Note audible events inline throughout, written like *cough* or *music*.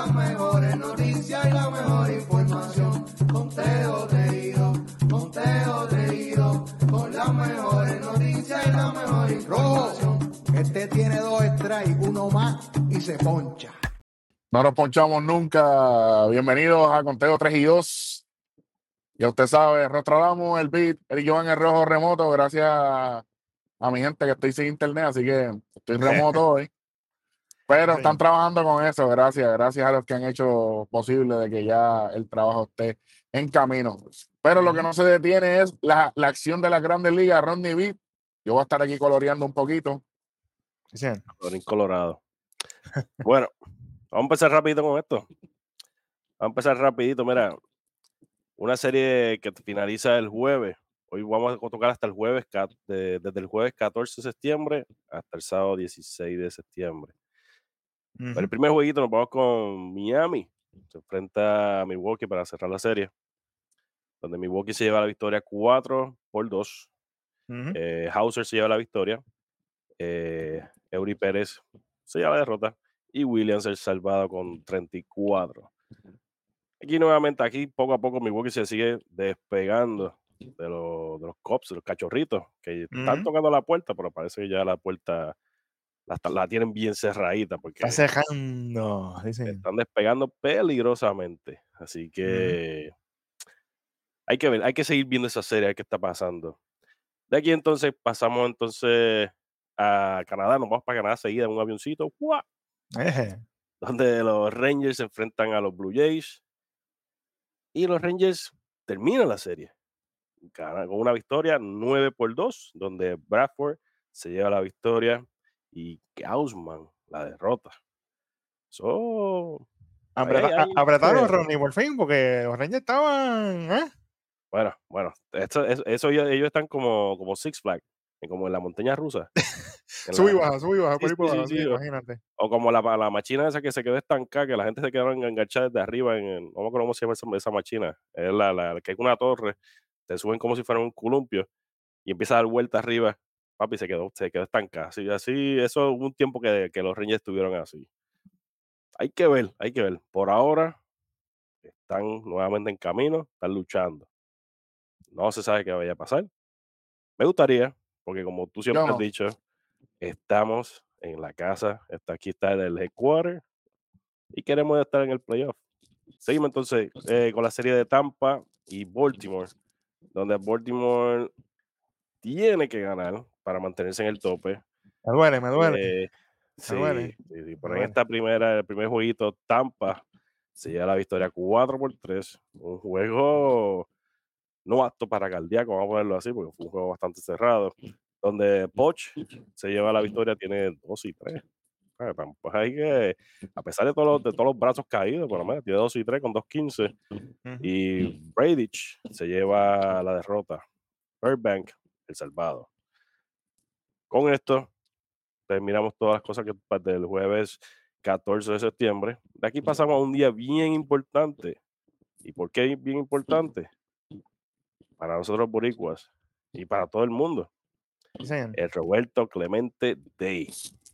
las mejores noticias y la mejor información. Conteo reído, conteo reído, con las mejores noticias y la mejor información. Este tiene dos strikes, uno más y se poncha. No nos ponchamos nunca. Bienvenidos a Conteo 3 y 2. Ya usted sabe, Rostradamos el beat, el Joan el rojo remoto, gracias a, a mi gente que estoy sin internet, así que estoy remoto *laughs* hoy. Pero están trabajando con eso, gracias, gracias a los que han hecho posible de que ya el trabajo esté en camino. Pero lo que no se detiene es la, la acción de la Grandes Ligas, Rodney Beat. Yo voy a estar aquí coloreando un poquito. Colorín colorado. Bueno, vamos a empezar rapidito con esto. Vamos a empezar rapidito, mira. Una serie que finaliza el jueves. Hoy vamos a tocar hasta el jueves, desde el jueves 14 de septiembre hasta el sábado 16 de septiembre. El primer jueguito nos vamos con Miami. Se enfrenta a Milwaukee para cerrar la serie. Donde Milwaukee se lleva la victoria 4 por 2. Eh, Hauser se lleva la victoria. Eh, Eury Pérez se lleva la derrota. Y Williams el salvado con 34. Aquí nuevamente, aquí poco a poco Milwaukee se sigue despegando de, los- de los cops, de los cachorritos, que están tocando la puerta, pero parece que ya la puerta la, tienen bien cerradita porque Está cerrando. Están despegando peligrosamente. Así que hay que ver, hay que seguir viendo esa serie, a ver qué está pasando. De aquí entonces pasamos entonces a Canadá, nos vamos para Canadá seguida en un avioncito, ¡guau! Eje. donde los Rangers se enfrentan a los Blue Jays y los Rangers terminan la serie con una victoria 9 por 2, donde Bradford se lleva la victoria y Gaussman la derrota. So, Apreta- ahí, apretaron Ronnie por fin, porque los Rangers estaban. ¿eh? Bueno, bueno, esto, eso, eso ellos, ellos están como, como Six Flags, eh, como en la montaña rusa. *laughs* en Sub y baja, sub y baja, Sí, por ahí sí, imagínate. O como la, la machina esa que se quedó estancada, que la gente se quedaron enganchada desde arriba, en el, no me acuerdo cómo se llama esa, esa machina. Es la, la que es una torre, te suben como si fuera un columpio y empieza a dar vuelta arriba. Papi, se quedó, se quedó estancada. Así, así, eso hubo un tiempo que, que los Rangers estuvieron así. Hay que ver, hay que ver. Por ahora están nuevamente en camino, están luchando. No se sabe qué vaya a pasar. Me gustaría, porque como tú siempre no. has dicho, estamos en la casa, está aquí está el headquarter y queremos estar en el playoff. Seguimos entonces eh, con la serie de Tampa y Baltimore, donde Baltimore tiene que ganar para mantenerse en el tope. Me duele, me duele. Eh, sí, duele, sí, me en duele. esta primera, el primer jueguito, Tampa se lleva la victoria 4 por 3. Un juego no apto para cardíaco, vamos a ponerlo así, porque fue un juego bastante cerrado. Donde Poch se lleva la victoria, tiene 2 y 3. Pues hay que, a pesar de todos los, de todos los brazos caídos, por lo menos tiene 2 y 3 con 2-15. Ujú. Y Bradich se lleva la derrota. Burbank, el salvado. Con esto, terminamos todas las cosas que del jueves 14 de septiembre. De aquí pasamos a un día bien importante. ¿Y por qué bien importante? Para nosotros boricuas y para todo el mundo. Sí. El Roberto Clemente Day.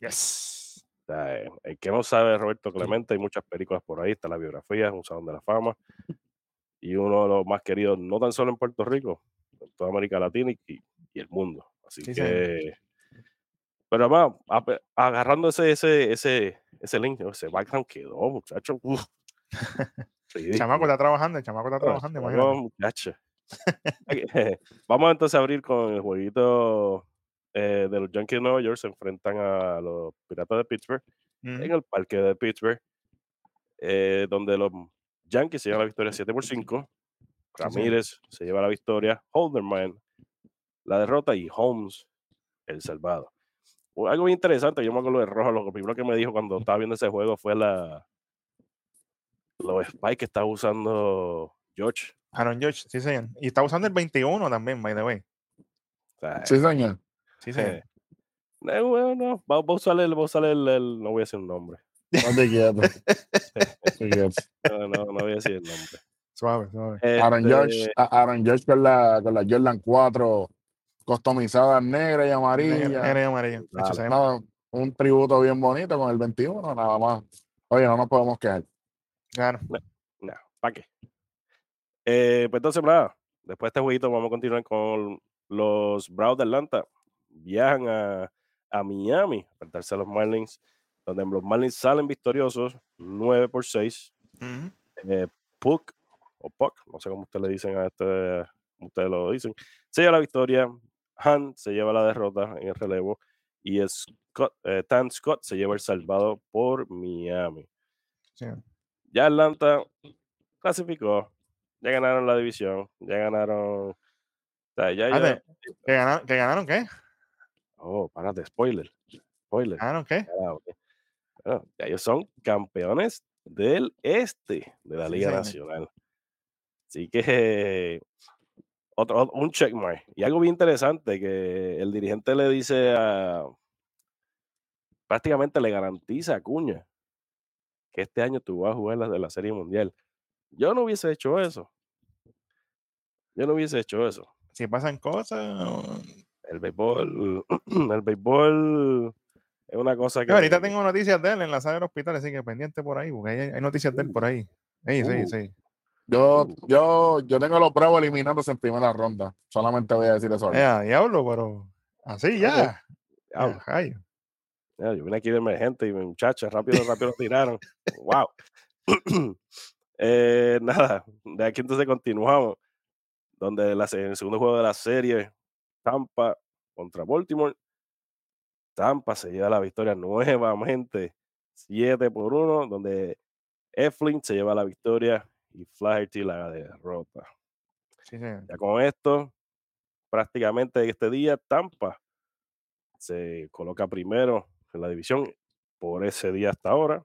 Yes. O sea, eh, el que no sabe de Roberto Clemente, hay muchas películas por ahí, está la biografía, es un salón de la fama. Y uno de los más queridos, no tan solo en Puerto Rico, en toda América Latina y, el mundo. Así Sí, que. Pero además, ape- agarrando ese, ese, ese, ese link, ese background quedó, muchacho. uf, El chamaco está trabajando, el chamaco está trabajando, imagínate. muchacho. *laughs* Vamos entonces a abrir con el jueguito eh, de los Yankees de Nueva York. Se enfrentan a los Piratas de Pittsburgh en el parque de Pittsburgh, eh, donde los Yankees se llevan la victoria 7 por 5. señor. Ramírez se lleva la victoria. Holderman la derrota y Holmes el salvado. Algo bien interesante, yo me acuerdo de Rojo, lo primero que me dijo cuando estaba viendo ese juego fue la los spikes que estaba usando George. Aaron George, sí, señor. Y está usando el 21 también, by the way. O sea, Sí, señor. Sí, señor. eh, *laughs* eh, bueno, no, va, va a usar el, va a usar el, el- no voy a decir un nombre. No te. *laughs* No, no, no voy a decir el nombre. Suave, suave. Aaron Este, George, a- Aaron George con la, con la Jordan 4 customizadas negra y amarilla. Negra y amarilla. Un tributo bien bonito con el 21, nada más. Oye, no nos podemos quejar. Claro. No, ¿para qué? Eh, pues entonces, nada, después de este jueguito vamos a continuar con los Browns de Atlanta. Viajan a, a Miami a enfrentarse a los Marlins, donde los Marlins salen victoriosos 9 por 6. Ujú. Eh, Puck, o Puck, no sé cómo ustedes le dicen a este, como ustedes lo dicen, se lleva la victoria. Hunt se lleva la derrota en el relevo. Y Scott, eh, Tan Scott se lleva el salvado por Miami. Sí. Ya Atlanta clasificó. Ya ganaron la división. Ya ganaron. o sea, ya, ya- Ande, ¿que, ganaron, ¿Que ganaron qué? Oh, párate, spoiler. Spoiler. ¿Ganaron qué? Ah, ok. Bueno, ya ellos son campeones del este de la Sí, Liga. Nacional. Así que otro, ot- un checkmark. Y algo bien interesante que el dirigente le dice a. Prácticamente le garantiza a Cuña que este año tú vas a jugar la de la Serie Mundial. Yo no hubiese hecho eso. Yo no hubiese hecho eso. Si pasan cosas. o- El béisbol, *clears throat* el béisbol es una cosa que. Yo ahorita tengo noticias de él en la sala del hospital, así que pendiente por ahí, porque hay, hay noticias de él por ahí. Sí, sí, Uh. sí. Yo, yo, yo tengo los Bravos eliminándose en primera ronda. Solamente voy a decir eso. Eh, a diablo, pero así ya. Diablo. Ya. Ya, yo vine aquí de emergente y muchachos, rápido, rápido tiraron. *laughs* ¡Wow! *clears throat* Eh, nada, de aquí entonces continuamos. Donde la se- el segundo juego de la serie, Tampa contra Baltimore. Tampa se lleva la victoria nuevamente, 7 por 1, donde Eflin se lleva la victoria y Flaherty la derrota. Sí. Ya con esto, prácticamente este día, Tampa se coloca primero en la división por ese día hasta ahora.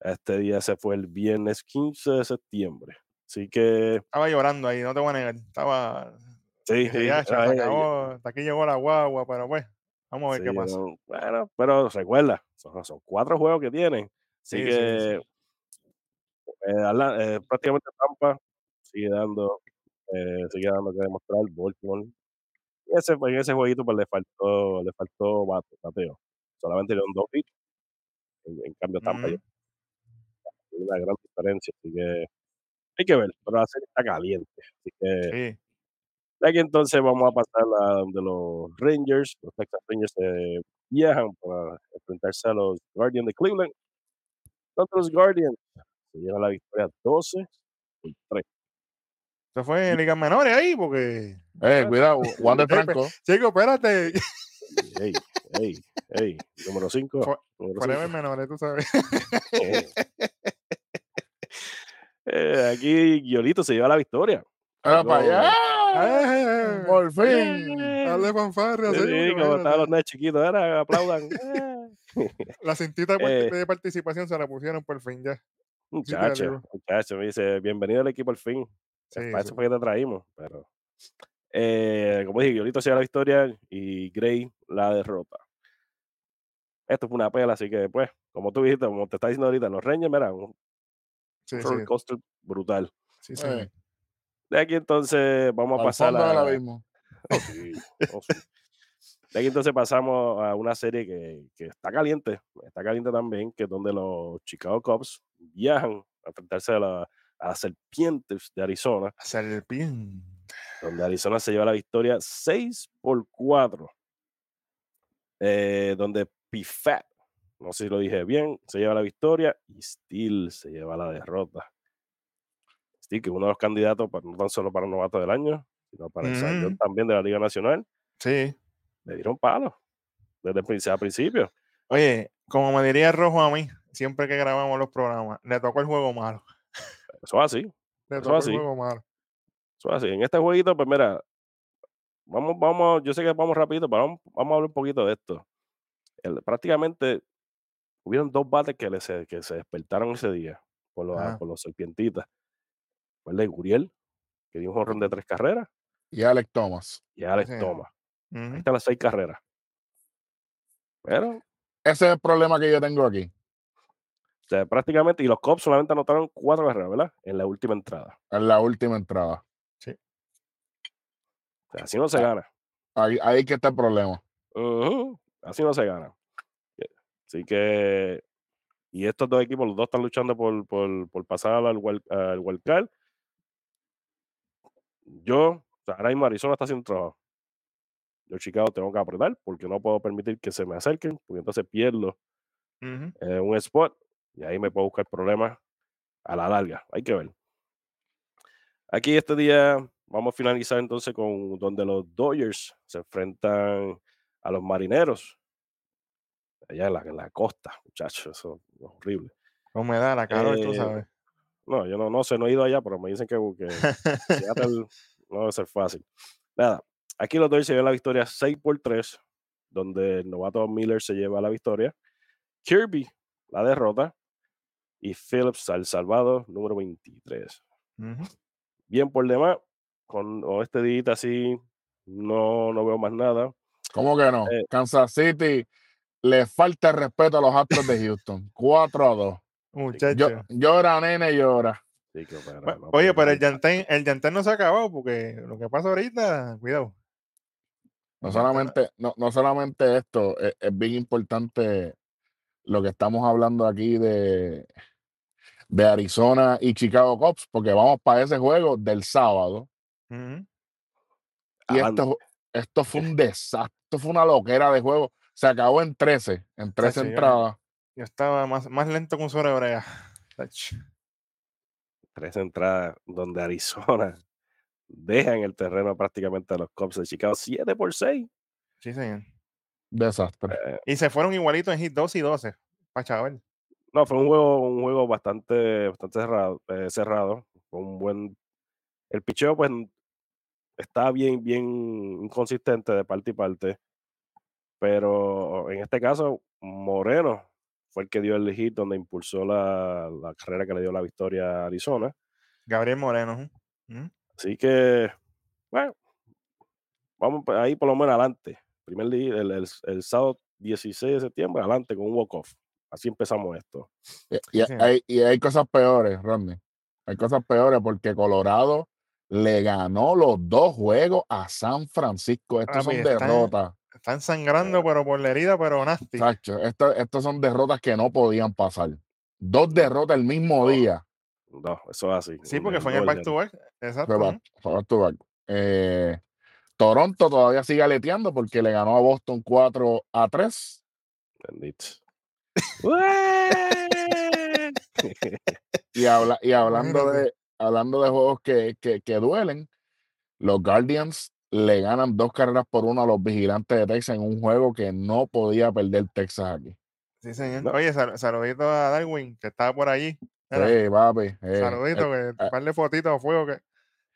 Este día se fue el viernes 15 de septiembre. Así que, Estaba llorando ahí, no te voy a negar. Estaba. sí, sí, "Ya, ah, se eh, acabó, hasta aquí llegó la guagua, pero pues, vamos a ver sí, qué pasa. no, bueno, pero recuerda, son, son cuatro juegos que tienen. Así Sí, sí, que Atla- eh, prácticamente Tampa sigue dando, eh, sigue dando que demostrar. Baltimore. Y ese, en ese jueguito pues, le faltó, le faltó bate- bateo. Solamente dieron dos hits. En, en cambio, Tampa Ujú. tiene una gran diferencia. Así que hay que ver, pero la serie está caliente. Así que Sí. de aquí entonces vamos a pasar a donde los Rangers, los Texas Rangers eh, viajan para enfrentarse a los Guardians de Cleveland. Contra los Guardians se lleva la victoria 12 por 3. Eso fue en ligas menores ahí, porque. Eh, cuidado, Juan de *laughs* Franco. Chico, espérate. Ey, ey, ey, número 5. Fue- Número Forever menores, tú sabes. Eh, *laughs* aquí Guiolito se lleva la victoria. Era para allá. Eh, Por fin. Dale fanfarria, Sí, sí, como estaban los nenes chiquitos, era, aplaudan. Eh, *laughs* La cintita Eh. de participación se la pusieron por fin ya. Muchacho, muchacho, me dice, bienvenido al equipo al fin. Sí, para eso fue que te traímos, pero eh, como dije, Guiolito se lleva la victoria y Gray la derrota. Esto fue una pela, así que pues, como tú dijiste, como te está diciendo ahorita, los Rangers, mira, un Sí, coaster brutal. sí. Eh, De aquí entonces vamos a al pasar a... Oh, oh, sí. De aquí entonces pasamos a una serie que, que está caliente, está caliente también, que es donde los Chicago Cubs viajan a enfrentarse a, la- a las Serpientes de Arizona, Serpiente. donde Arizona se lleva la victoria 6 por 4, eh, donde Pifat, no sé si lo dije bien, se lleva la victoria y Steel se lleva la derrota. Steel, que es uno de los candidatos para, no tan solo para novato del año, sino para Young Ujú. también de la Liga Nacional, Sí. Le dieron palo desde el principio. Oye, como me diría Rojo a mí, siempre que grabamos los programas, le tocó el juego malo. Eso es así. *laughs* Le Eso tocó así. el juego malo. Eso es así. En este jueguito, pues mira, vamos, vamos, yo sé que vamos rapidito, pero vamos, vamos a hablar un poquito de esto. El- prácticamente hubieron dos bates que, le se, que se despertaron ese día por los, Ajá. por los serpientitas. Fue el de Guriel, que dio un jonrón de tres carreras, Y Alex Thomas. y Alex Sí. Thomas. Ahí están las seis carreras. Pero, Ese es el problema que yo tengo aquí. o sea, prácticamente, y los Cubs solamente anotaron cuatro carreras, ¿verdad? En la última entrada. En la última entrada. O sea, así no se Ah. gana. Ahí, ahí que está el problema. Así no se gana. Así que y estos dos equipos, los dos están luchando por, por, por pasar al, al wild card. Yo, o sea, ahora mismo Arizona está haciendo trabajo. Yo, Chicago, tengo que apretar porque no puedo permitir que se me acerquen, porque entonces pierdo eh, un spot y ahí me puedo buscar problemas a la larga. Hay que ver. Aquí este día vamos a finalizar entonces con donde los Dodgers se enfrentan a los marineros. Allá en la, en la costa, muchachos, eso es horrible. Humedad, la calor, tú Eh, sabes. No, yo no, no sé, no he ido allá, pero me dicen que, que Seattle *laughs* no debe ser fácil. Nada, aquí los Dodgers se llevan la victoria 6 por 3, donde el novato Miller se lleva la victoria. Kirby la derrota. Y Phillips al salvado, número 23. Ujú. Bien por demás, con o este día así, no, no veo más nada. ¿Cómo que no? Eh. Kansas City le falta el respeto a los Astros de Houston. *laughs* 4 a 2. Muchacho. Yo, llora, nene, llora. Sí, que, pero, Bu- no, Oye, pero el llantén, el llantén no se ha acabado porque lo que pasa ahorita, cuidado. No solamente, no, no solamente esto, es, es bien importante lo que estamos hablando aquí de, de Arizona y Chicago Cubs, porque vamos para ese juego del sábado. Y Adelante. esto, esto fue un desastre, esto fue una loquera de juego. Se acabó en 13, en 13 Chacho, yo- entradas. Yo estaba más, más lento que un sobre brea. Tres entradas donde Arizona dejan el terreno prácticamente a los Cubs de Chicago 7 por 6. Sí, señor. Desastre. Y se fueron igualitos en hit 2 y 12. Pa' chaval. No, fue un juego, un juego bastante, bastante cerrado, eh, cerrado. Fue un buen. El picheo, pues, estaba bien, bien inconsistente de parte y parte. Pero en este caso, Moreno fue el que dio el hit donde impulsó la, la carrera que le dio la victoria a Arizona. Gabriel Moreno. ujú. Así que, bueno, vamos ahí por lo menos adelante. Primer día, el, el- el sábado 16 de septiembre, adelante con un walk-off. Así empezamos esto. Y, hay, y hay cosas peores, Rodney. Hay cosas peores porque Colorado le ganó los dos juegos a San Francisco. Estos Papi, son están- derrotas. Están sangrando, pero por la herida, pero nasty. Estos son derrotas que no podían pasar. Dos derrotas el mismo No. día. No, eso es así. Sí, porque fue en el back to back. Exacto. Fue ujú. back- fue back to back. Eh, Toronto todavía sigue aleteando porque le ganó a Boston 4 a 3. Bendito. Y, habla, y hablando, de, hablando de juegos que, que, que duelen, los Guardians le ganan dos carreras por uno a los vigilantes de Texas en un juego que no podía perder Texas aquí. Sí, señor. Oye, sal- saludito a Darwin, que estaba por allí. Sí, papi. eh, saludito, eh, que eh, un par de fotitos a fuego que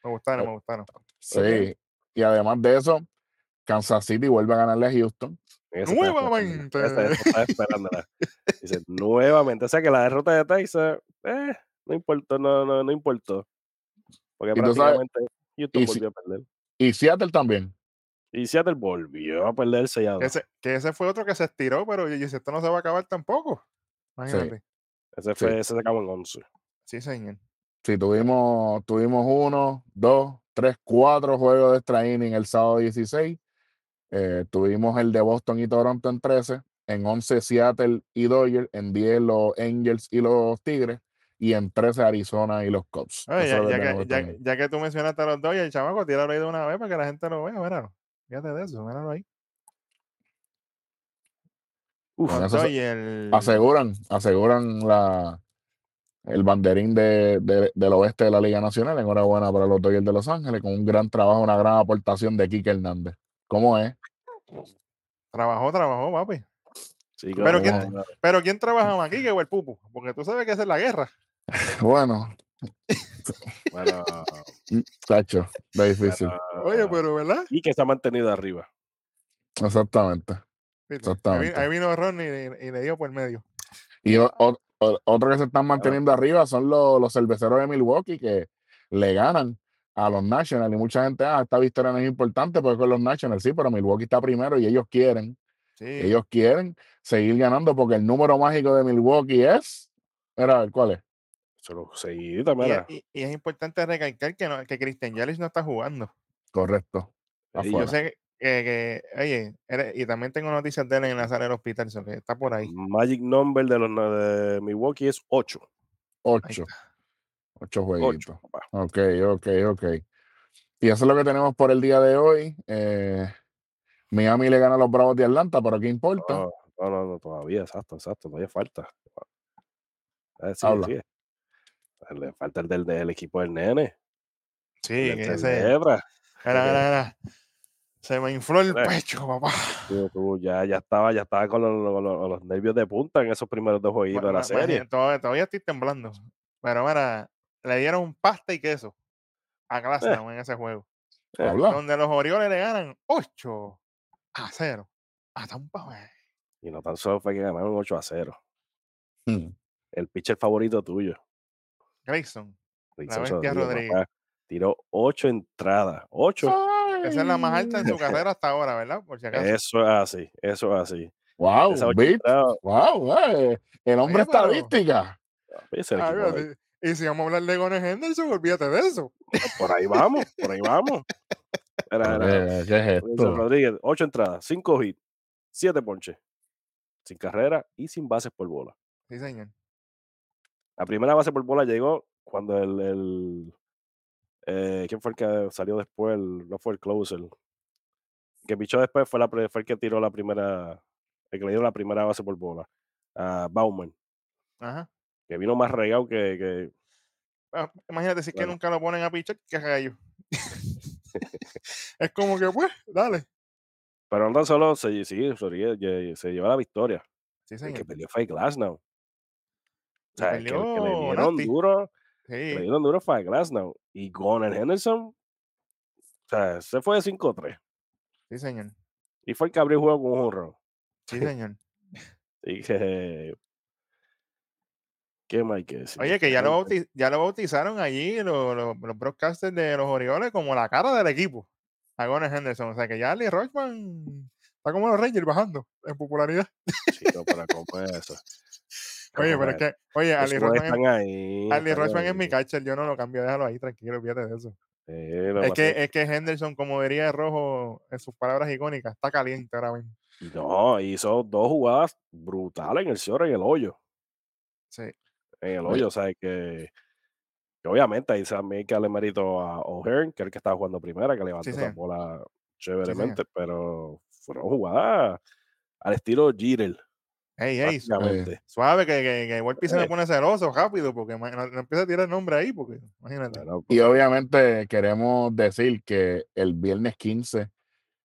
me gustaron, eh, me gustaron. sí. Y además de eso, Kansas City vuelve a ganarle a Houston. Nuevamente. Dice, nuevamente. O sea que la derrota de Texas, eh, no importó, no, no, no importó. Porque Y tú sabes- prácticamente Houston y si- volvió a perder. Y Seattle también. Y Seattle volvió a perder 6 a 2. Ese, que ese fue otro que se estiró, pero yo dije, esto no se va a acabar tampoco. Imagínate. Ese, fue, ese se acabó en 11. Sí, señor. Sí, tuvimos, tuvimos uno, dos, tres, cuatro juegos de extra inning el sábado 16. Eh, tuvimos el de Boston y Toronto en 13. En 11 Seattle y Dodgers. En 10 los Angels y los Tigres. Y en 13 Arizona y los Cubs. Oye, ya, que, ya, que tú mencionaste a los y el chamaco, tíralo ahí de una vez para que la gente lo vea, míralo. Fíjate de eso, míralo ahí. Uf, se- Dodgers, aseguran, aseguran la, el banderín de, de- del oeste de la Liga Nacional. Enhorabuena para los Dodgers de Los Ángeles, con un gran trabajo, una gran aportación de Kike Hernández. ¿Cómo es? Trabajó, trabajó, papi. sí, Pero ¿quién- Pero ¿quién trabaja más *laughs* aquí que el Pupu? Porque tú sabes que esa es la guerra. Bueno, *laughs* bueno, Tacho, difícil. Oye, bueno, pero ¿verdad? Y que se ha mantenido arriba. Exactamente. Ahí, ahí vino Ronnie y, y le dio por medio. Y o- o- o- otro que se están manteniendo arriba son los, los cerveceros de Milwaukee que le ganan a los Nationals. Y mucha gente, ah, esta victoria no es importante porque con los Nationals, sí, pero Milwaukee está primero y ellos quieren, Sí. ellos quieren seguir ganando porque el número mágico de Milwaukee es, era, ¿cuál es? Solo seguidita, y, mira. y- y es importante recalcar que, no, que Christian Yelich no está jugando. Correcto. Afuera. Yo sé, que- que, que, oye, eres- y también tengo noticias de él en la sala del hospital, que está por ahí. Magic number de los de Milwaukee es 8. Ocho. está. Ocho 8, jueguitos. Ok, ok, ok. Y eso es lo que tenemos por el día de hoy. Eh, Miami le gana a los Bravos de Atlanta, pero ¿qué importa? No, no, no, no, todavía, exacto, exacto, todavía falta. Ah, Habla. Le falta el del, del equipo del nene. Sí, el ese. Era, era, era. Se me infló el Mira. pecho, papá. Tú- tú ya, ya estaba, ya estaba con los, los- los nervios de punta en esos primeros dos jueguitos de la serie. imagínate, Todavía, todavía estoy temblando. Pero mira, le dieron pasta y queso a Glasgow en ese juego. Eh. Donde los Orioles le ganan 8 a 0 a Tampa Bay. Y no tan solo fue que ganaron 8 a 0. Hmm. El pitcher favorito tuyo. Grayson. Grayson bestia Rodríguez, tiró 8 entradas. 8. Esa es la más alta en su carrera hasta ahora, ¿verdad? Por si acaso. Eso es así, eso es así. Wow, ocho Beat. Wow, eh, el hombre Oye, pero- estadística. Ah, y si vamos a hablar de Gones Henderson, olvídate de eso. por ahí vamos, por ahí vamos. Era, era, ¿Qué es Grayson esto? Rodríguez, 8 entradas, 5 hits, 7 ponches, sin carrera y sin bases por bola. Sí, señor. La primera base por bola llegó cuando el, el eh, ¿quién fue el que salió después? El- no fue el closer. El que pichó después fue, la, pre- fue el que tiró la primera, el que le dio la primera base por bola. A Bauman, Ajá. que vino más regado que, que Imagínate si es que nunca lo ponen a pichar, que gallo. *laughs* *laughs* es como que, pues, dale. pero no tan solo se, sí, se llevó la victoria. Sí, El que señor. perdió fue Glasnow. O sea, el que, el que le dieron duro, que le Sí, dieron duro fue Glasnow. Y Gunnar Henderson, o sea, se fue de 5-3. sí, señor. Y fue el que abrió el juego con un honrón. Sí, señor. *laughs* Y que. ¿Qué más hay que decir? Oye, que ya lo, bauti- ya lo bautizaron allí los, los, los broadcasters de los Orioles como la cara del equipo. A Gones Henderson. O sea que ya Ali Rochman está como los Rangers bajando en popularidad. chico, *laughs* para es eso. Oye, ¿Cómo pero es que, oye, Ali no Rochman, están ahí. Ali Rochman es mi catcher, yo no lo cambio, déjalo ahí, tranquilo, fíjate de eso. Sí, Es que, es- es que Henderson, como diría Rojo en sus palabras icónicas, está caliente ahora mismo. y No, hizo dos jugadas brutales en el cierre, en el hoyo. Sí, En el hoyo, o sea, que, que obviamente ahí también hay que darle mérito a O'Hearn, que es el que estaba jugando primera, que levantó esa señor. bola chéveremente, pero fueron jugadas al estilo Jeter, Ey, ey, suave, que, que, que Volpi se me Eh. pone celoso rápido, porque no, no empieza a tirar nombre ahí, porque imagínate. Y obviamente queremos decir que el viernes 15,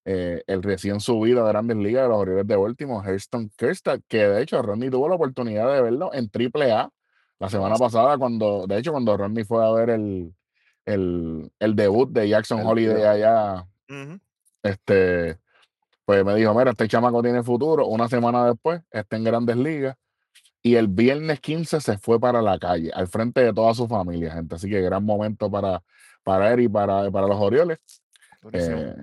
eh, el recién subido a Grandes Ligas de los Orioles de Baltimore, Hurston Kerstad, que de hecho Ronnie tuvo la oportunidad de verlo en Triple A la semana sí. pasada, cuando, de hecho, cuando Ronnie fue a ver el, el, el debut de Jackson El Holiday allá, este, pues me dijo, mira, este chamaco tiene futuro. Una semana después está en Grandes Ligas. Y el viernes 15 se fue para la calle, al frente de toda su familia, gente. Así que gran momento para, para él y para, para los Orioles. Eh,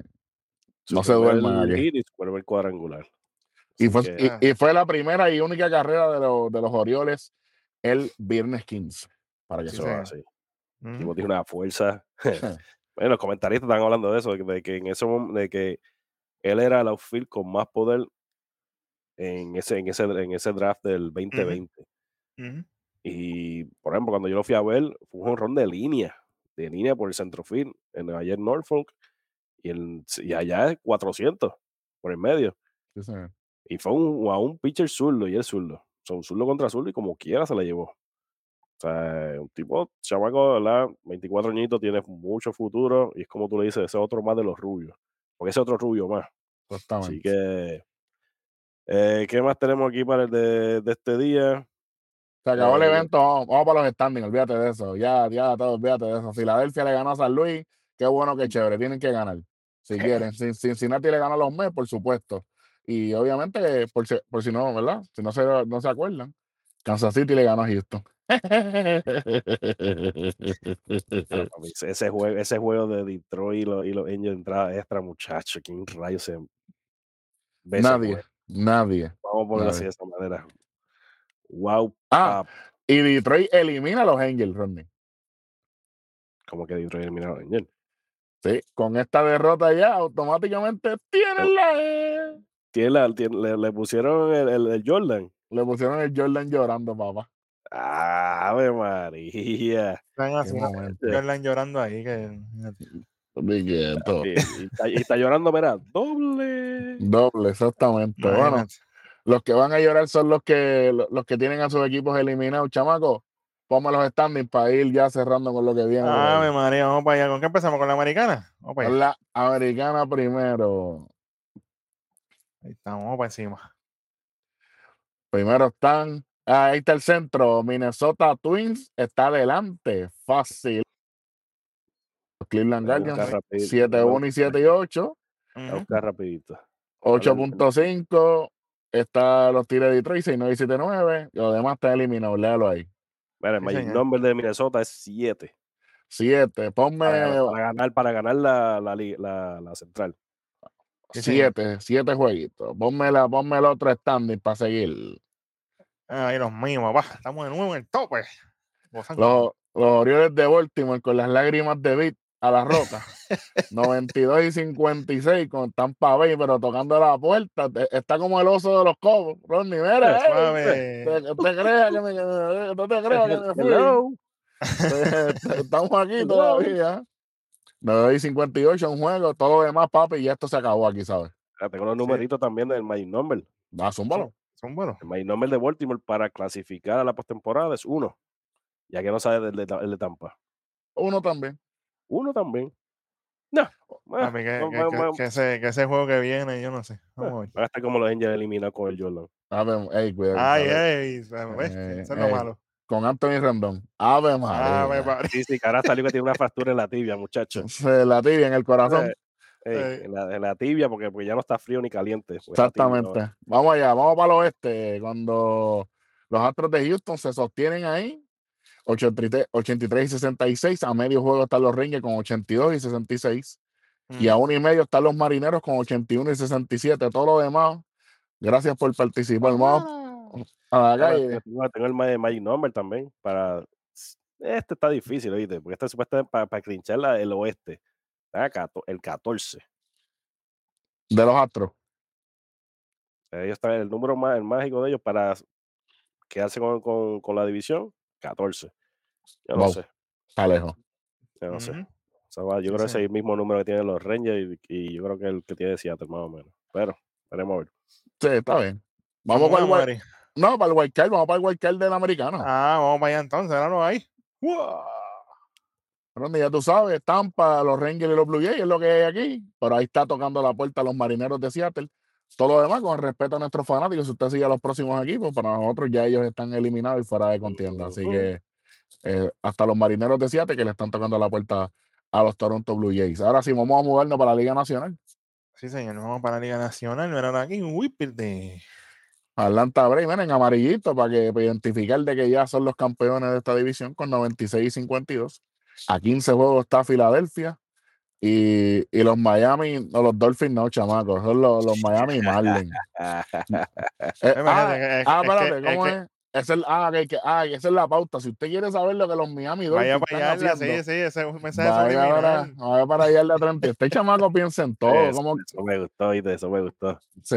no se duerman aquí. primer cuadrangular. y, fue, que, Ah. y, y fue la primera y única carrera de, los de los Orioles el viernes 15. Para que Sí, eso se señor. así. El tipo tiene una fuerza. *laughs* bueno, los comentaristas están hablando de eso, de que- de que en ese mom- de que él era el outfield con más poder en ese, en ese, en ese draft del 2020. Ujú. Y, por ejemplo, cuando yo lo fui a ver, fue un jonrón de línea, de línea por el centrofield, en ayer Norfolk, y, el, y allá es 400 por el medio. Sí. Y fue un, a un pitcher zurdo y el zurdo. O sea, un zurdo contra zurdo y como quiera se la llevó. O sea, un tipo, chamaco, ¿verdad? 24 añitos, tiene mucho futuro y es como tú le dices, ese otro más de los rubios. Porque ese otro rubio más. Así Justamente. que, eh, ¿qué más tenemos aquí para el de, de este día? Se acabó el Eh, evento, vamos, vamos para los standings, olvídate de eso. Ya, ya, todo, olvídate de eso. Filadelfia le ganó a San Luis, qué bueno, qué chévere, tienen que ganar. Si *laughs* quieren. Cin- Cincinnati le ganó a los Mets, por supuesto. Y obviamente, por si, por si no, ¿verdad? Si no se, no se acuerdan, Kansas City le ganó a Houston. Ese, juego, ese juego de Detroit y los, y los Angels de entrada extra, muchacho, ¿quién rayos se ve nadie, nadie. Vamos a ponerlo así de esa manera. Wow, Ah, y Detroit elimina a los Angels, Rodney. como que Detroit eliminó a los Angels. Sí, con esta derrota ya automáticamente tienen la E. Tiene la- tiene- le, le pusieron el, el- el Jordan. Le pusieron el Jordan llorando, papá. Ave María. Están así. Jordan llorando ahí. Que... Y, está, y está llorando, mira, doble. Doble, exactamente. Bueno, los que van a llorar son los que lo- los que tienen a sus equipos eliminados. Chamaco, ponme los standings para ir ya cerrando con lo que viene. Ave María, vamos para allá. ¿Con qué empezamos? ¿Con la americana? Vamos para allá. La americana primero. Ahí estamos, vamos para encima. Primero están. Ah, ahí está el centro. Minnesota Twins está adelante. Fácil. Los Cleveland Guardians rapidito, 7 voy a 1 y 7 y 8. Voy a Ujú. buscar rapidito. 8.5. Está los Tigres de Detroit 6 9 y 7 9. Los demás están eliminados. Léalo ahí. Mira, el Sí, Magic number de Minnesota es 7. 7. Ponme Para, para ganar, para ganar la, la, la- la central. Sí, señor. 7. 7 jueguitos. Ponme, la, ponme el otro standing para seguir. Ahí los míos, papá. Estamos de nuevo en el tope. Los, los Orioles de Baltimore con las lágrimas de Beat a la roca. 92 y 56 con Tampa Bay, pero tocando la puerta. Te- Está como el oso de los cobos. Ronnie, mira, eh, Suave. te, creas que me, me- no te creas que me fui. Hello. *laughs* Estamos aquí todavía. 9 y 58 un juego, todo lo demás, papi, y esto se acabó aquí, ¿sabes? Ah, Tengo los numeritos también del Magic number. Va, zúmbalo. Son buenos. El Magic number de Baltimore para clasificar a la postemporada es 1. Ya que no sabe el de, Ta- el de Tampa. Uno también. Uno también. No. bueno, que, que- que- que ese, que ese juego que viene, yo no sé. Vamos a ver. Van a estar como los Angels eliminados con el Jordan. A ver, ey, cuidado. Ay, ¿ves? Eh, Eso es lo eh, malo. Con Anthony Rendón. Ave María. Ave. Sí, sí, cara salió que tiene una fractura en la tibia, muchacho. *laughs* La tibia en el corazón. Eh, En, la, en la tibia, porque, porque ya no está frío ni caliente. pues, la tibia, ¿no? Exactamente. Vamos allá, vamos para el oeste. Cuando los Astros de Houston se sostienen ahí, 83, 83 y 66. A medio juego están los Rangers con 82 y 66. Y a uno y medio están los Marineros con 81 y 67. Todo lo demás, gracias por participar. Vamos a la calle. Tengo, el Ma- Magic Number también para. Este está difícil, oíste, porque este supuestamente para, para clinchar la- el oeste. El 14. De los Astros. Ellos están el número más, el mágico de ellos para quedarse con, con- con la división, 14. Yo no Wow. sé, Está lejos. yo no sé. O sea, yo Sí, creo que ese es el mismo número que tienen los Rangers y, y yo creo que el que tiene Seattle, más o menos. Pero, veremos a ver. Sí, está bien. Vamos para el, no, para el wild card, vamos para el wild card del americano. Ah, vamos para allá entonces, ahora ahí. Ya tú sabes, Tampa, los Rangers y los Blue Jays es lo que hay aquí. Pero ahí está tocando la puerta a los marineros de Seattle. Todo lo demás, con respeto a nuestros fanáticos, si usted sigue a los próximos equipos, para nosotros ya ellos están eliminados y fuera de contienda. Así que eh, hasta los marineros de Seattle que le están tocando la puerta a los Toronto Blue Jays. Ahora sí, vamos a mudarnos para la Liga Nacional. Sí, señor, nos vamos para la Liga Nacional. Miren aquí, un whipper de. Atlanta Braves, miren, en amarillito, para que para identificar de que ya son los campeones de esta división con 96 y 52. A 15 juegos está Filadelfia. Y, y los Miami, no, los Dolphins no, chamacos, son los, los Miami Marlins. *laughs* Eh, ah, ah, es que- espérate, es ¿cómo es? Esa es, ah, que, que- ah, esa es la pauta. Si usted quiere saber lo que los Miami Vaya Dolphins para están allá, haciendo, sí, sí, ese es un mensaje vaya subliminal. vaya para allá de atrás. Este chamaco piensa en todo. Eso, como, eso me gustó, oíste, eso me gustó. sí,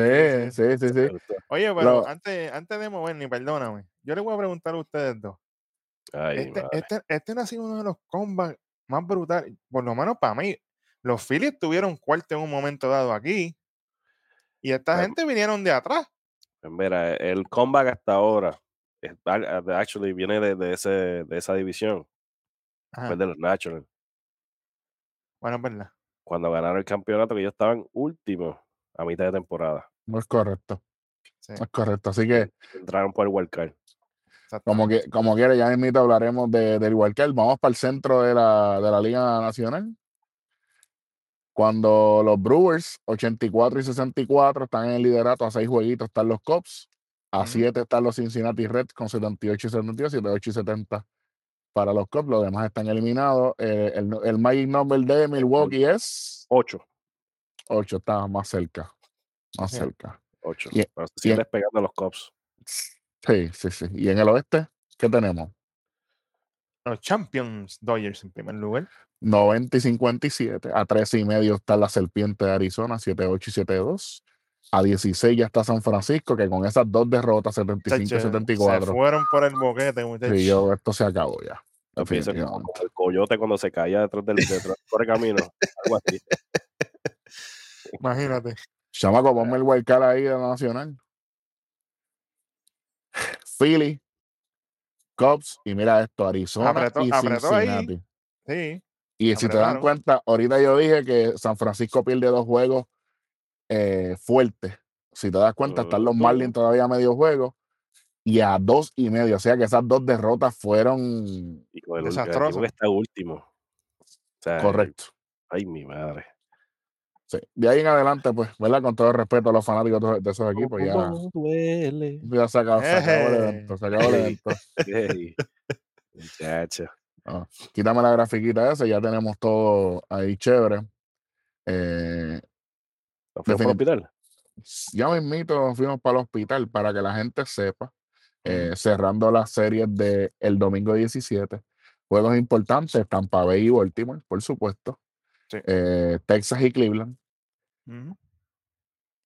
sí, sí, sí. Oye, pero Lo- antes, antes de moverme, perdóname, yo les voy a preguntar a ustedes dos. Ay, Este, este, este no ha sido uno de los combats más brutales, por lo menos para mí. Los Phillies tuvieron cuarto en un momento dado aquí. Y esta gente vinieron de atrás. Pues Mira, el comeback hasta ahora, actually, viene de, de ese, de esa división, Ajá, pues de los Nationals. Bueno, es verdad. Cuando ganaron el campeonato, que ellos estaban últimos a mitad de temporada. No es correcto. Sí, No es correcto. Así que, Entraron por el wildcard. Como, que, como quiera, ya mismo hablaremos de, del Wildcard. Vamos para el centro de la, de la Liga Nacional. Cuando los Brewers, 84 y 64, están en el liderato, a seis jueguitos están los Cubs, a Ujú. siete están los Cincinnati Reds con 78 y 72, 78 y 70 para los Cubs. Los demás están eliminados. Eh, el, el Magic Number de Milwaukee es Ocho. 8, está más cerca. Más Sí. cerca. Ocho. Y- Pero despegando los Cubs. Sí, sí, sí. Y en el oeste, ¿qué tenemos? Los Champions Dodgers en primer lugar. 90 y 57. A 13 y medio está la Serpiente de Arizona, 7-8 y 7-2. A 16 ya está San Francisco, que con esas dos derrotas, 75 y Chacho, Se 74. fueron por el boquete, muchachos. Sí, yo, esto se acabó ya. Papi, eso es como el coyote cuando se caía detrás del detrás del correcamino. Algo así. *laughs* Imagínate. *laughs* Chamaco, ponme el wildcard ahí de la Nacional. Philly, Cubs, y mira esto, Arizona Apretó- y. Cincinnati. Sí. Y si te dan cuenta, ahorita yo dije que San Francisco pierde dos juegos eh, fuertes. Si te das cuenta, están los. Marlins todavía a medio juego y a dos y medio. O sea que esas dos derrotas fueron Y con el, el Desastroso. equipo que está último. O sea, correctos. Ay, mi madre. Sí. De ahí en adelante, pues, ¿verdad? Con todo el respeto a los fanáticos de- esos equipos, ya, ¿Cómo duele? ya se acabó, se acabó el evento. Se acabó el evento. *laughs* Muchacho. Ah, quítame la grafiquita esa, ya tenemos todo ahí chévere. Eh, ¿No fue por el hospital? ya mismito fuimos para el hospital para que la gente sepa, eh, cerrando las series del el domingo 17. Juegos importantes, Tampa Bay y Baltimore, por supuesto. Sí. Eh, Texas y Cleveland.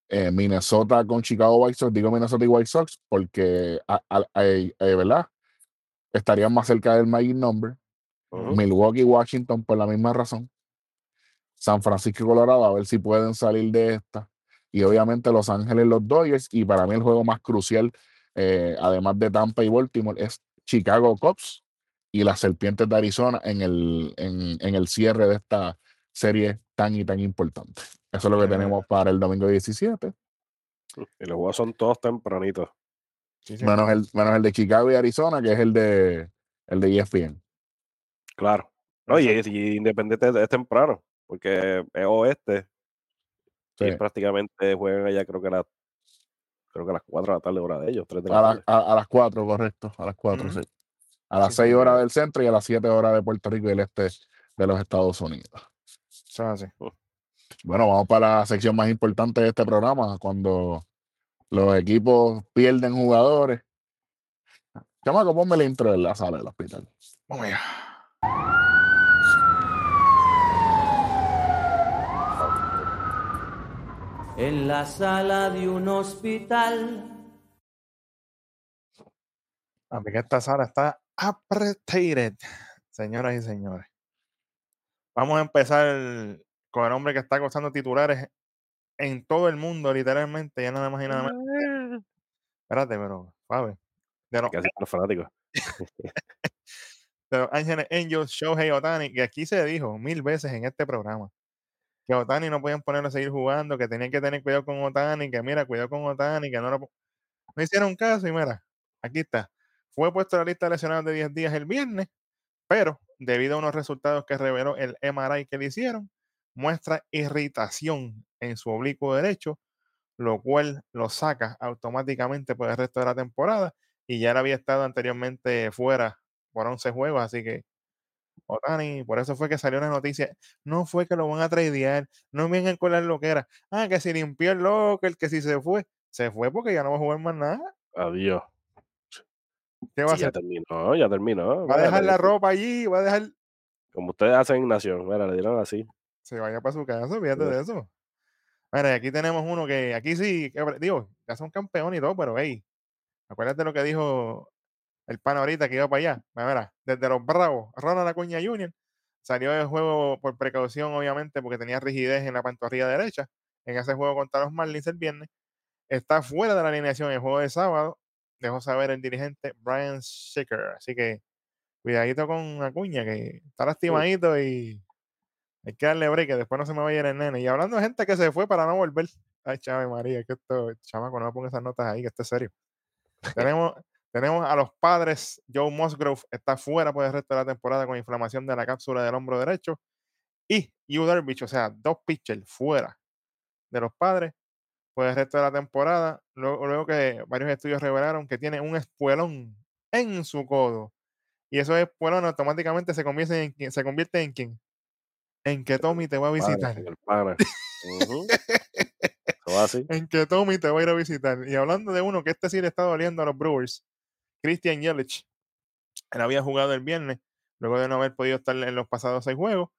Eh, Minnesota con Chicago White Sox. Digo Minnesota y White Sox porque, a- a- a- eh, ¿verdad? Estarían más cerca del Magic Number. Milwaukee y Washington por la misma razón. San Francisco y Colorado a ver si pueden salir de esta. Y obviamente Los Ángeles, los Dodgers. Y para mí el juego más crucial, eh, además de Tampa y Baltimore, es Chicago Cubs y las Serpientes de Arizona en el, en, en el cierre de esta serie tan y tan importante. Eso es lo que Eh. tenemos para el domingo 17. Y los juegos son todos tempranitos. Sí, sí. Menos el, menos el de Chicago y Arizona, que es el de el de ESPN. Claro. No, y, y Independiente es, temprano, porque es oeste. Sí. Y prácticamente juegan allá, creo que a las creo que a las 4 de la tarde, hora de ellos, 3 de la A, la- a- a las 4, correcto. A las 4, Ujú. sí. A las Sí, 6 sí, horas del centro y a las 7 horas de Puerto Rico y el este de los Estados Unidos. Eso es así. Bueno, vamos para la sección más importante de este programa, cuando los equipos pierden jugadores. Chamaco, ponme el intro de la sala del hospital. Vamos allá. en la sala de un hospital. A mí que esta sala está apretated, señoras y señores. Vamos a empezar con el hombre que está causando titulares en todo el mundo, literalmente, ya nada más y nada menos. Espérate, pero, suave. De los, Que así son los fanáticos. *laughs* de los Ángeles Angels, Shohei Otani, que aquí se dijo mil veces en este programa que Otani no podían ponerlo a seguir jugando, que tenían que tener cuidado con Otani, que mira, cuidado con Otani, que no lo... No hicieron caso y mira, aquí está. Fue puesto en la lista de lesionados de 10 días el viernes, pero debido a unos resultados que reveló el MRI que le hicieron, muestra irritación en su oblicuo derecho, lo cual lo saca automáticamente por el resto de la temporada y ya él había estado anteriormente fuera por 11 juegos, así que Otani, por eso fue que salió la noticia, no fue que lo van a tradear, no vengan con la lo que era, ah, que si limpió el locker, que si se fue, se fue porque ya no va a jugar más nada, Adiós. ¿Qué va a ya terminó, ya terminó. Va a dejar la ropa allí, va a dejar, Como ustedes hacen en Nación, mira, le dieron así. se vaya para su casa, fíjate Sí. de eso. Mira, aquí tenemos uno que, aquí sí, que, digo, ya son campeones y todo, pero hey, acuérdate lo que dijo el pan ahorita que iba para allá. Mira, mira, desde los Bravos, Ronald Acuña Jr. salió del juego por precaución, obviamente, porque tenía rigidez en la pantorrilla derecha en ese juego contra los Marlins el viernes. Está fuera de la alineación el juego de sábado, dejó saber el dirigente Brian Schicker. Así que cuidadito con Acuña, que está lastimadito y hay que darle break, que después no se me vaya a ir el nene. Y hablando de gente que se fue para no volver. Ay, Chávez María, que esto, chamaco, no me ponga esas notas ahí, que esto es serio. tenemos, tenemos a los padres. Joe Musgrove está fuera por el resto de la temporada con inflamación de la cápsula del hombro derecho. Y Yu o sea, dos pitchers fuera de los padres por el resto de la temporada. Luego, luego que varios estudios revelaron que tiene un espuelón en su codo. Y esos espuelones automáticamente se convierte en, quién- se convierte en quién? En que Tommy te va a visitar. así. *laughs* en que Tommy te va a ir a visitar. Y hablando de uno que este sí le está doliendo a los Brewers, Christian Yelich. Él había jugado el viernes, luego de no haber podido estar en los pasados seis juegos.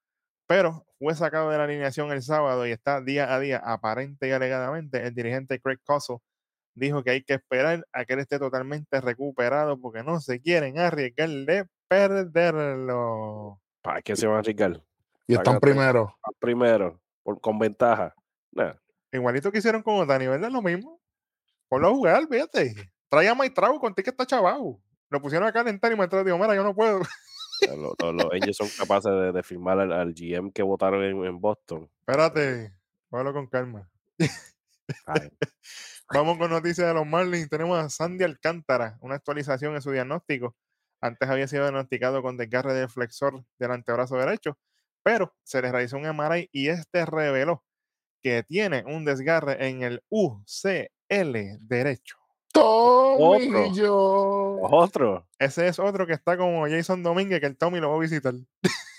Pero fue sacado de la alineación el sábado y está día a día, aparente y alegadamente, el dirigente Craig Cossel dijo que hay que esperar a que él esté totalmente recuperado porque no se quieren arriesgar de perderlo. ¿Para qué se van a arriesgar? Y están Sácate. primero. Primero, por, con ventaja. Nah, Igualito que hicieron con Otani, ¿verdad? Lo mismo. Ponlo a jugar, fíjate. Trae a Maitrago contigo que está chavado. Lo pusieron a calentar y Maitrago dijo, mira, yo no puedo. *laughs* lo- los Angels son capaces de, de firmar al, al GM que votaron en, en Boston. Espérate, háblalo con calma. *laughs* Vamos con noticias de los Marlins. Tenemos a Sandy Alcántara, una actualización en su diagnóstico. Antes había sido diagnosticado con desgarre del flexor del antebrazo derecho, pero se le realizó un MRI y este reveló que tiene un desgarre en el UCL derecho. Tomillo. los otros. Ese es otro que está como Jason Domínguez, que el Tommy lo va a visitar. *laughs*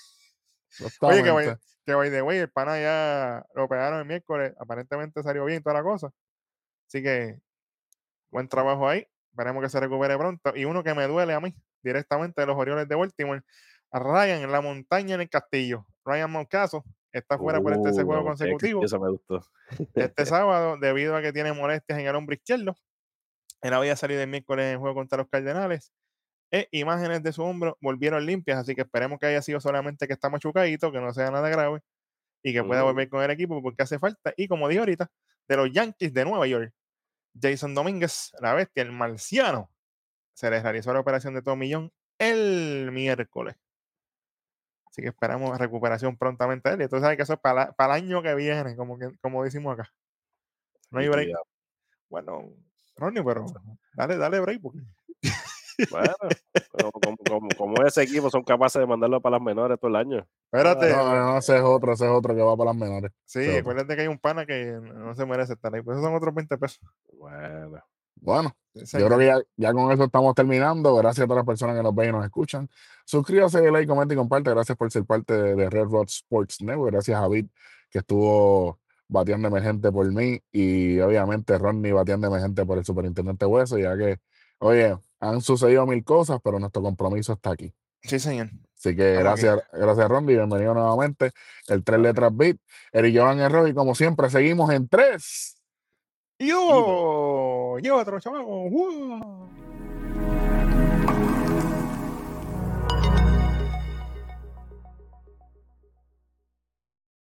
Oye, que by, que by the way, el pana ya lo pegaron el miércoles. Aparentemente salió bien toda la cosa. Así que buen trabajo ahí. Esperemos que se recupere pronto. Y uno que me duele a mí, directamente de los Orioles de Baltimore, a Ryan en la montaña en el castillo. Ryan Moncaso está fuera por este Uh, juego muchacha, consecutivo. Esa me gustó. Este *laughs* sábado, debido a que tiene molestias en el hombro izquierdo, él había salido el miércoles en el juego contra los Cardenales. E imágenes de su hombro volvieron limpias, así que esperemos que haya sido solamente que está machucadito, que no sea nada grave y que pueda volver con el equipo porque hace falta. Y como dije ahorita, de los Yankees de Nueva York, Jason Domínguez, la bestia, el marciano, se le realizó la operación de tomillón el miércoles. Así que esperamos recuperación prontamente de él. Y tú sabes que eso es para, para el año que viene, como, que, como decimos acá. No hay break. Bueno, Ronnie, pero dale, dale break. Porque... Bueno, pero como, como, como ese equipo son capaces de mandarlo para las menores todo el año. Espérate. No, no, ese es otro, ese es otro que va para las menores. sí, ese otro. acuérdate que hay un pana que no se merece estar ahí. Pues esos son otros 20 pesos. Bueno, Bueno, yo creo que- ya, ya con eso estamos terminando. Gracias a todas las personas que nos ven y nos escuchan. Suscríbase, like, comenta y comparte. Gracias por ser parte de, de Red Rod Sports Network. Gracias a David, que estuvo bateando emergente por mí. Y obviamente Ronnie bateando emergente por el superintendente Hueso, ya que, oye, han sucedido mil cosas, pero nuestro compromiso está aquí. Sí, señor. Así que Estamos aquí. gracias, gracias Ronnie. Bienvenido nuevamente. El tres letras beat. Eric Jovan Error. Y como siempre, seguimos en tres. ¡Yo! ¡Yo, otro chamaco!